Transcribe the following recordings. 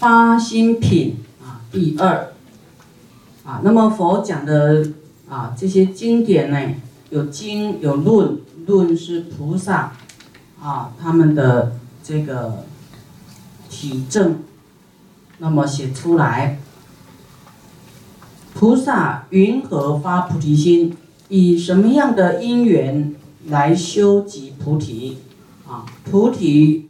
发心品啊，第二啊，那么佛讲的啊这些经典呢，有经有论，论是菩萨啊他们的这个体证，那么写出来，菩萨云何发菩提心？以什么样的因缘来修集菩提？啊，菩提。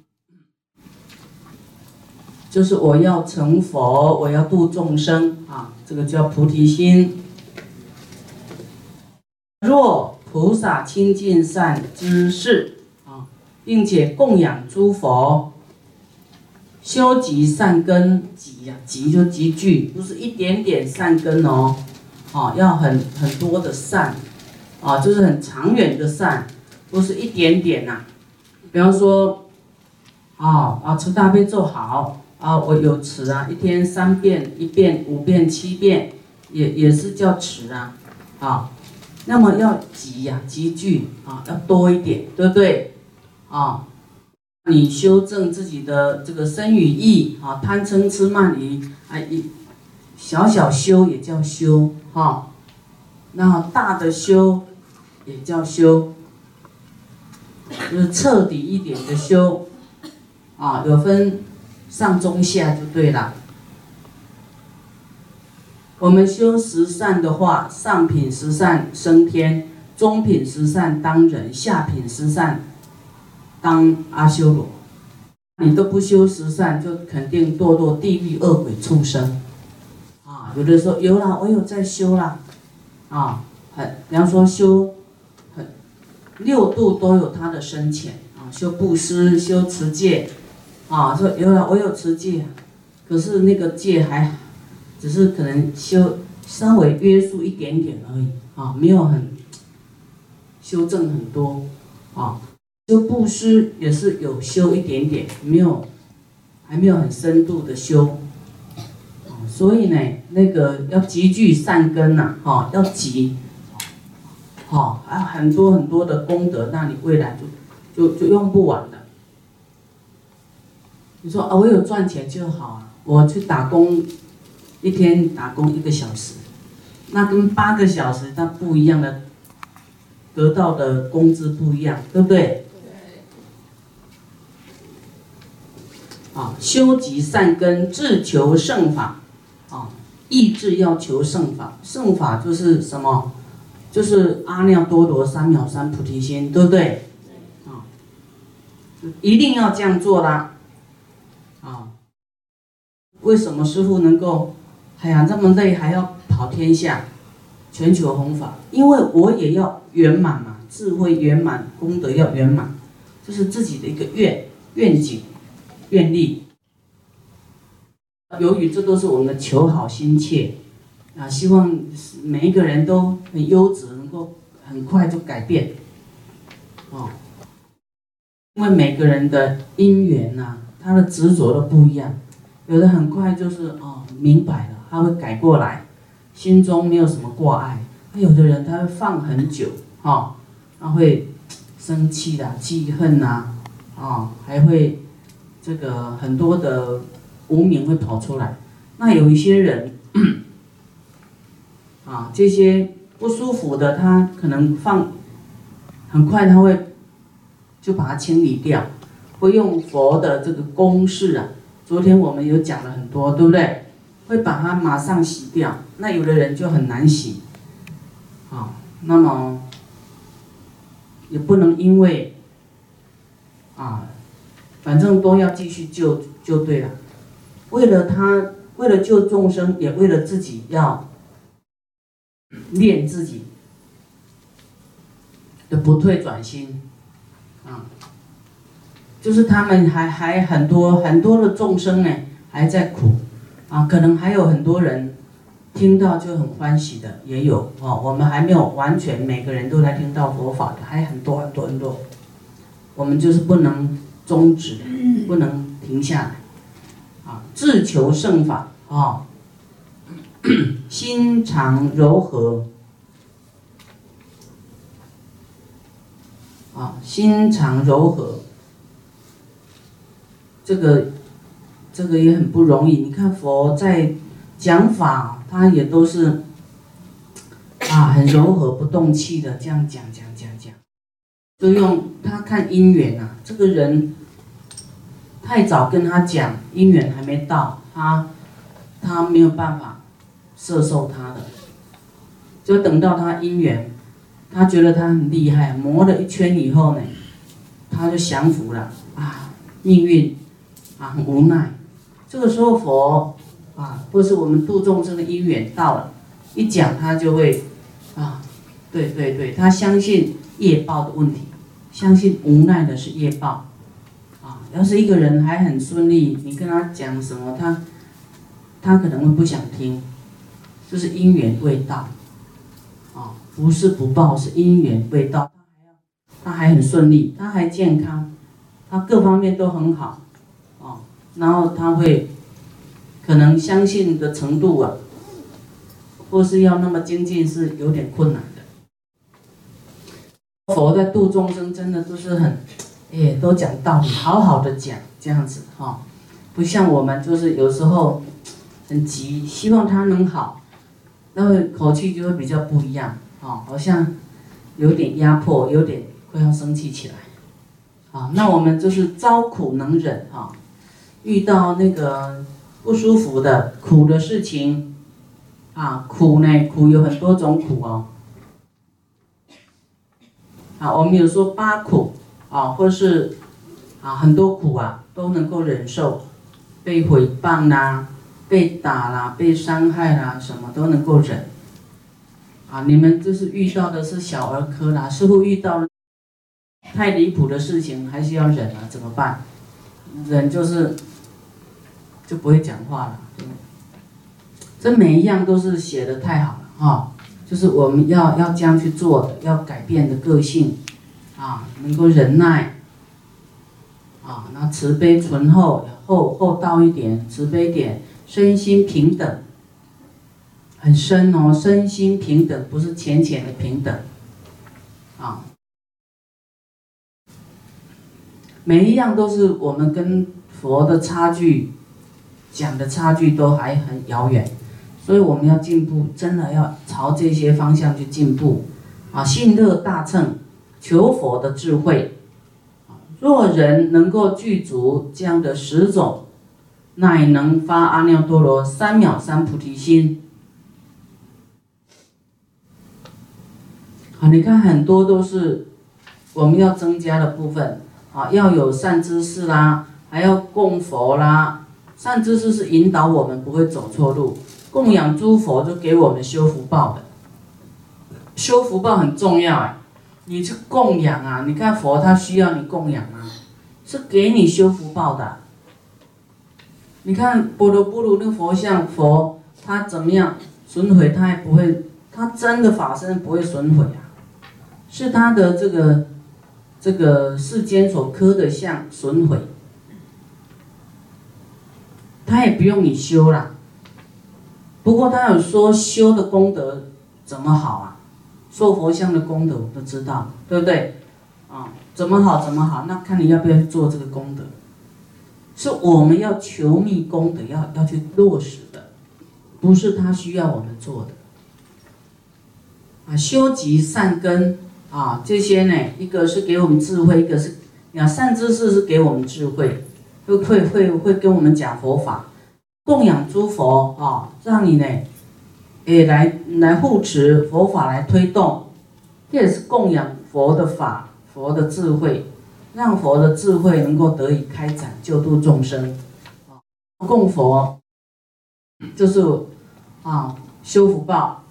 就是我要成佛，我要度众生啊，这个叫菩提心。若菩萨清净善知识啊，并且供养诸佛，修集善根，集呀集就集聚，不是一点点善根哦，啊，要很很多的善，啊，就是很长远的善，不是一点点呐。比方说，啊啊，持大悲咒好。啊，我有持啊，一天三遍，一遍、五遍、七遍，也也是叫持啊，啊，那么要集呀，集聚啊，要多一点，对不对？啊，你修正自己的这个身语意啊，贪嗔痴慢疑啊，一小小修也叫修哈，那大的修也叫修，就是彻底一点的修啊，有分。上中下就对了。我们修十善的话，上品十善升天，中品十善当人，下品十善当阿修罗。你都不修十善，就肯定堕落地狱恶鬼畜生。啊，有的说有啦，我有在修啦。啊，很，比方说修，很六度都有它的深浅啊，修布施，修持戒。啊，说有了，我有持戒，可是那个戒还，只是可能修稍微约束一点点而已啊，没有很修正很多啊。修布施也是有修一点点，没有还没有很深度的修啊。所以呢，那个要积聚善根呐，哈，要积，好，还有很多很多的功德，那你未来就就就用不完的。你说啊，我有赚钱就好啊！我去打工，一天打工一个小时，那跟八个小时它不一样的，得到的工资不一样，对不对？啊，修集善根，自求胜法，啊，意志要求胜法，胜法就是什么？就是阿耨多罗三藐三菩提心，对不对？啊，一定要这样做啦。啊为什么师傅能够，哎呀这么累还要跑天下，全球弘法？因为我也要圆满嘛，智慧圆满，功德要圆满，这是自己的一个愿愿景、愿力。由于这都是我们的求好心切，啊，希望每一个人都很优质，能够很快就改变，哦，因为每个人的因缘呐，他的执着都不一样。有的很快就是哦明白了，他会改过来，心中没有什么挂碍。他有的人他会放很久，哈，他会生气的、记恨呐，啊，还会这个很多的无名会跑出来。那有一些人，啊，这些不舒服的，他可能放很快，他会就把它清理掉，会用佛的这个公式啊。昨天我们有讲了很多，对不对？会把它马上洗掉。那有的人就很难洗，好，那么也不能因为啊，反正都要继续救就对了。为了他，为了救众生，也为了自己要练自己的不退转心啊。就是他们还还很多很多的众生呢，还在苦，啊，可能还有很多人听到就很欢喜的也有哦。我们还没有完全每个人都来听到佛法的，还很多很多很多。我们就是不能终止，不能停下来，啊，自求胜法啊，心肠柔和，啊，心肠柔和。这个这个也很不容易。你看佛在讲法，他也都是啊，很柔和不动气的这样讲讲讲讲，就用他看因缘啊，这个人太早跟他讲，因缘还没到，他他没有办法摄受他的，就等到他因缘，他觉得他很厉害，磨了一圈以后呢，他就降服了。啊，命运啊很无奈。这个时候佛啊，或是我们度众生的因缘到了，一讲他就会啊，对对对，他相信业报的问题，相信无奈的是业报啊。要是一个人还很顺利，你跟他讲什么，他他可能会不想听，就是因缘未到啊，不是不报，是因缘未到。他还要，他还很顺利，他还健康，他各方面都很好。然后他会可能相信的程度啊，或是要那么精进是有点困难的。佛在度众生真的都是很，哎，都讲道理，好好的讲这样子哈，不像我们就是有时候很急，希望他能好，那个口气就会比较不一样啊，好像有点压迫，有点快要生气起来。啊，那我们就是遭苦能忍哈。遇到那个不舒服的苦的事情，啊，苦呢，苦有很多种苦哦。啊，我们有说八苦啊，或是啊很多苦啊都能够忍受，被诽谤啦，被打啦，被伤害啦，什么都能够忍。啊，你们就是遇到的是小儿科啦，似乎遇到太离谱的事情，还是要忍啊？怎么办？忍就是。就不会讲话了，这每一样都是写的太好了哈，就是我们要要这样去做的，要改变的个性，啊，能够忍耐，啊，那慈悲醇厚厚厚道一点，慈悲点，身心平等，很深哦，身心平等不是浅浅的平等，啊，每一样都是我们跟佛的差距。讲的差距都还很遥远，所以我们要进步，真的要朝这些方向去进步，啊，信乐大乘，求佛的智慧，若人能够具足这样的十种，乃能发阿耨多罗三藐三菩提心。啊，你看很多都是我们要增加的部分，啊，要有善知识啦，还要供佛啦。善知识是引导我们不会走错路，供养诸佛就给我们修福报的。修福报很重要哎，你去供养啊，你看佛他需要你供养啊，是给你修福报的。你看波罗波罗那佛像，佛他怎么样损毁，他也不会，他真的法身不会损毁啊，是他的这个这个世间所刻的像损毁。他也不用你修了，不过他有说修的功德怎么好啊？做佛像的功德我都知道，对不对？啊，怎么好怎么好？那看你要不要做这个功德，是我们要求密功德，要要去落实的，不是他需要我们做的。啊，修集善根啊，这些呢，一个是给我们智慧，一个是啊善知识是给我们智慧。会会会会跟我们讲佛法，供养诸佛啊，让你呢，也来来护持佛法来推动，这也是供养佛的法，佛的智慧，让佛的智慧能够得以开展，救度众生。供佛就是啊修福报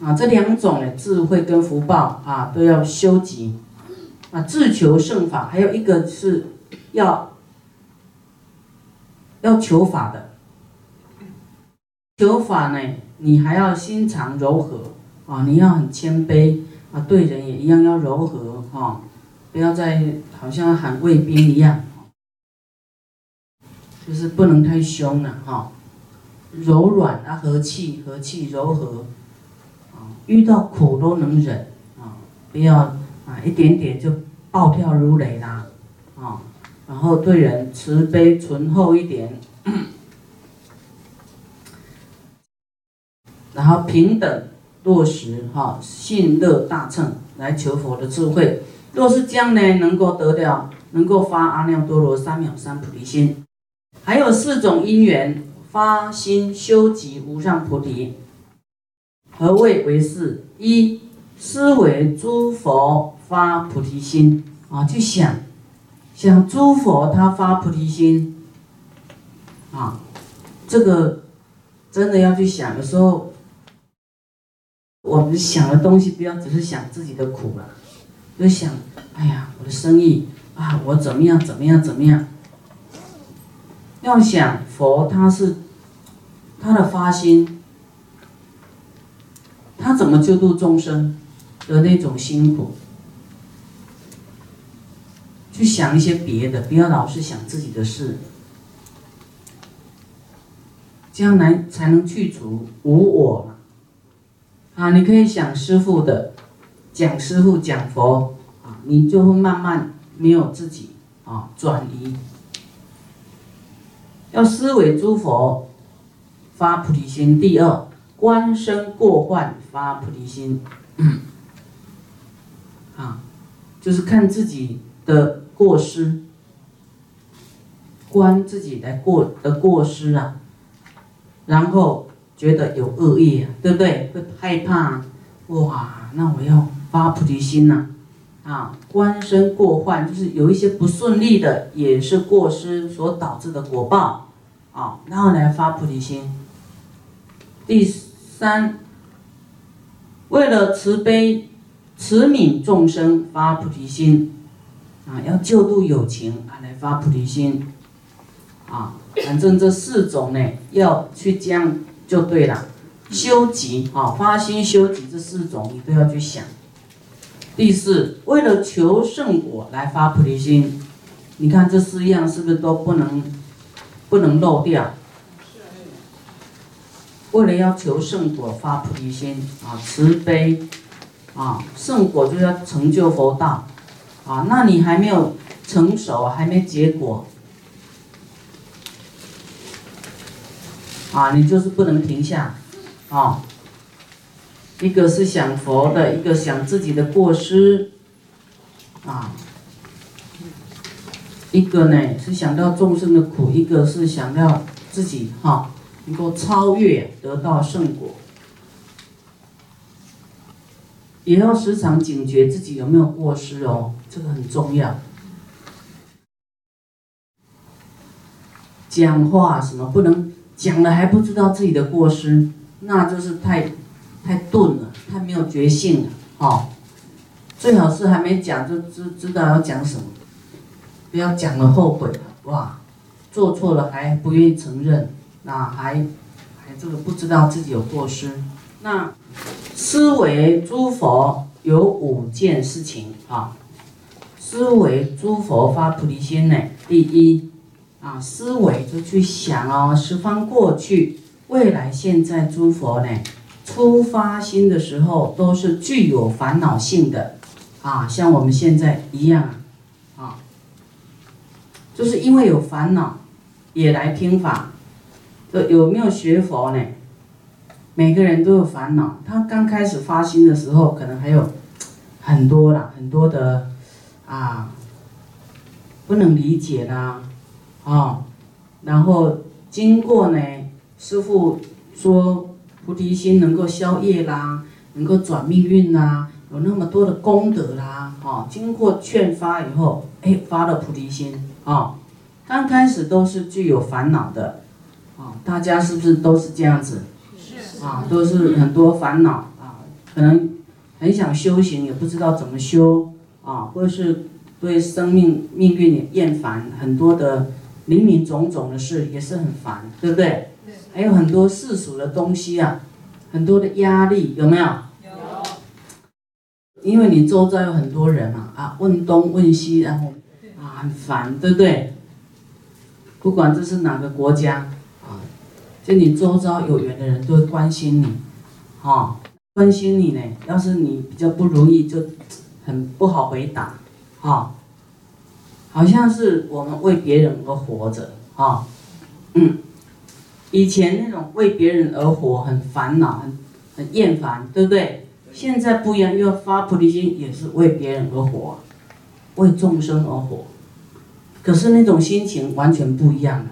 啊，这两种呢，智慧跟福报啊都要修集啊，自求胜法，还有一个是。要要求法的，求法呢，你还要心肠柔和啊，你要很谦卑啊，对人也一样要柔和哈，不要再好像喊卫兵一样，就是不能太凶了哈，柔软啊，和气和气柔和啊，遇到苦都能忍啊，不要啊一点点就暴跳如雷啦啊。然后对人慈悲醇厚一点，然后平等落实哈，信乐大乘来求佛的智慧。若是这样呢，能够得了，能够发阿耨多罗三藐三菩提心。还有四种因缘发心修集无上菩提。何谓为是？一思维诸佛发菩提心啊，去想想诸佛他发菩提心啊，这个真的要去想。有时候我们想的东西，不要只是想自己的苦了。就想，哎呀，我的生意啊，我怎么样，怎么样，怎么样？要想佛，他是他的发心，他怎么救度众生的那种辛苦，去想一些别的，不要老是想自己的事，这样来才能去除无我啊，你可以想师傅的。讲师傅讲佛啊，你就会慢慢没有自己啊转移。要思维诸佛发菩提心。第二，观身过患发菩提心。啊，就是看自己的过失，观自己的过的过失啊，然后觉得有恶意啊，对不对？会害怕啊，哇，那我要。发菩提心呐，啊，观身过患，就是有一些不顺利的，也是过失所导致的果报，啊，然后来发菩提心。第三，为了慈悲、慈悯众生发菩提心，啊，要救度有情啊，来发菩提心，啊，反正这四种呢，要去将就对了。修集啊，发心修集这四种，你都要去想。第四，为了求圣果来发菩提心，你看这四样是不是都不能不能漏掉？为了要求圣果发菩提心啊，慈悲啊，圣果就要成就佛道啊。那你还没有成熟，还没结果啊，你就是不能停下啊。一个是想佛的，一个想自己的过失，啊，一个呢是想到众生的苦，一个是想到自己哈能够超越得到圣果，也要时常警觉自己有没有过失哦，这个很重要。讲话什么不能讲了还不知道自己的过失，那就是太。太钝了，太没有觉性了，哦，最好是还没讲就知知道要讲什么，不要讲了后悔了，哇，做错了还不愿意承认，那还还这个不知道自己有过失。那思维诸佛有五件事情啊，思维诸佛发菩提心呢，第一啊，思维就去想哦，十方过去、未来、现在诸佛呢。初发心的时候都是具有烦恼性的，啊，像我们现在一样，啊，就是因为有烦恼，也来听法。这有没有学佛呢？每个人都有烦恼。他刚开始发心的时候，可能还有很多啦，很多的啊，不能理解啦，啊，然后经过呢，师傅说。菩提心能够消业啦，能够转命运啦，有那么多的功德啦，哈！经过劝发以后，哎，发了菩提心啊。刚开始都是具有烦恼的，啊，大家是不是都是这样子？是啊，都是很多烦恼啊，可能很想修行，也不知道怎么修啊，或者是对生命命运厌烦，很多的林林总总的事也是很烦，对不对？还有很多世俗的东西啊，很多的压力有没有？有。因为你周遭有很多人嘛，啊，问东问西，然后啊很烦，对不对？不管这是哪个国家，啊，就你周遭有缘的人都会关心你，哈，关心你呢。要是你比较不如意，就很不好回答，哈。好像是我们为别人而活着啊，嗯，以前那种为别人而活很烦恼、很很厌烦，对不对？现在不一样，要发菩提心也是为别人而活，为众生而活，可是那种心情完全不一样了，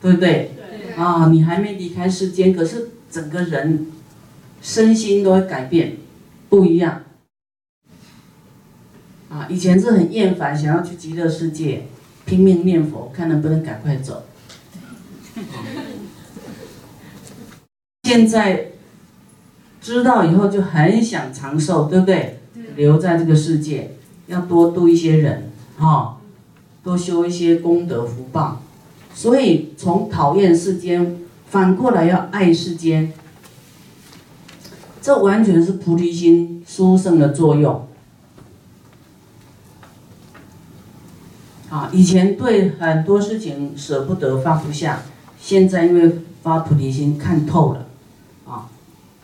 对不对？对。啊，你还没离开世间，可是整个人身心都会改变，不一样。啊，以前是很厌烦，想要去极乐世界，拼命念佛，看能不能赶快走。现在知道以后就很想长寿，对不对？留在这个世界，要多度一些人，哈，多修一些功德福报。所以从讨厌世间，反过来要爱世间，这完全是菩提心殊胜的作用。啊，以前对很多事情舍不得放不下，现在因为发菩提心看透了，啊，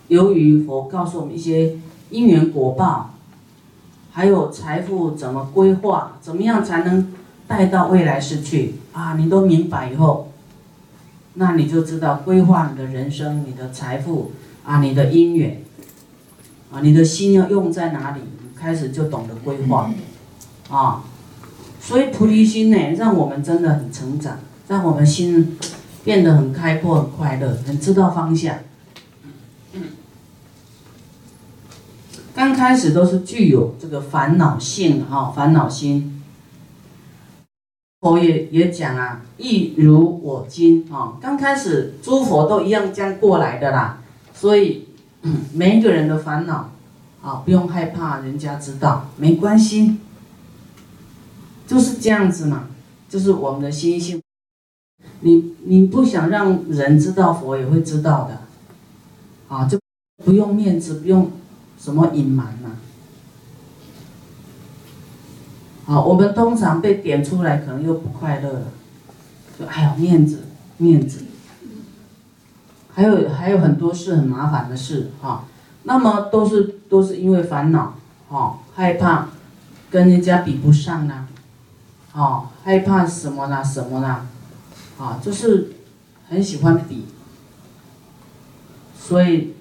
由于佛告诉我们一些因缘果报，还有财富怎么规划，怎么样才能带到未来世去啊，你都明白以后，那你就知道规划你的人生、你的财富啊、你的因缘，啊，你的心要用在哪里，开始就懂得规划，啊。所以菩提心呢，让我们真的很成长，让我们心变得很开阔、很快乐，很知道方向。刚开始都是具有这个烦恼性哈，烦恼心。佛也也讲啊，亦如我今啊，刚开始诸佛都一样这样过来的啦，所以 每一个人的烦恼啊，不用害怕人家知道，没关系。就是这样子嘛，就是我们的心性。你你不想让人知道，佛也会知道的，啊，就不用面子，不用什么隐瞒了。好，我们通常被点出来，可能又不快乐了，就哎呀面子面子，还有还有很多事很麻烦的事哈，那么都是都是因为烦恼，哈，害怕跟人家比不上呢。哦，害怕什么啦？什么啦？啊，就是很喜欢比，所以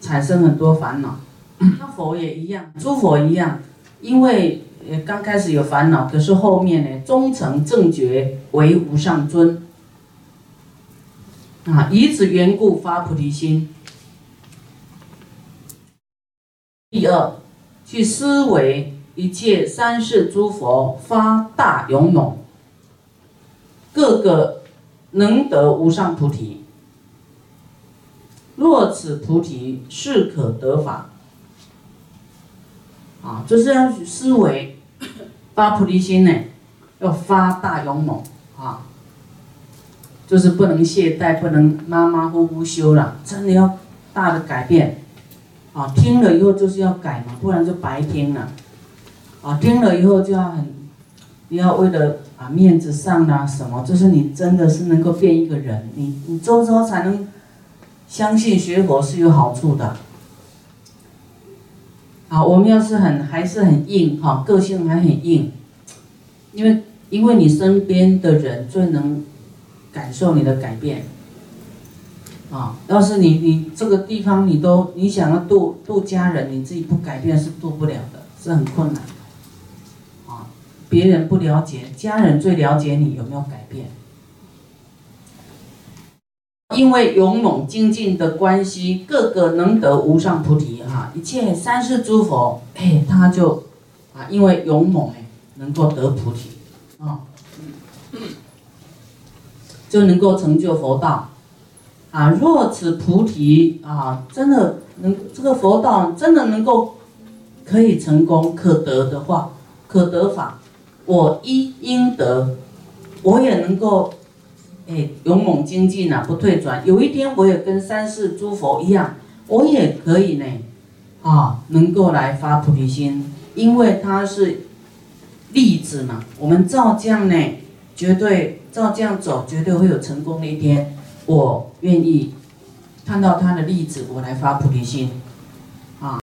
产生很多烦恼。那佛也一样，诸佛一样，因为刚开始有烦恼，可是后面呢，终成正觉为无上尊。啊，以此缘故发菩提心。第二，去思维。一切三世诸佛发大勇猛，个个能得无上菩提。若此菩提是可得法，啊，就是要思维 发菩提心呢，要发大勇猛啊，就是不能懈怠，不能马马虎虎修了，真的要大的改变，啊，听了以后就是要改嘛，不然就白听了。啊，听了以后就要很，你要为了啊面子上啊什么，就是你真的是能够变一个人，你你周周才能相信学佛是有好处的。好，我们要是很还是很硬哈，个性还很硬，因为因为你身边的人最能感受你的改变。啊，要是你你这个地方你都你想要度度家人，你自己不改变是度不了的，是很困难。别人不了解，家人最了解你有没有改变。因为勇猛精进的关系，个个能得无上菩提哈。一切三世诸佛，哎，他就啊，因为勇猛哎，能够得菩提啊，就能够成就佛道啊。若此菩提啊，真的能这个佛道真的能够可以成功可得的话，可得法。我一应得，我也能够，哎，勇猛精进啊，不退转。有一天，我也跟三世诸佛一样，我也可以呢，啊，能够来发菩提心，因为他是例子嘛。我们照这样呢，绝对照这样走，绝对会有成功的一天。我愿意看到他的例子，我来发菩提心。啊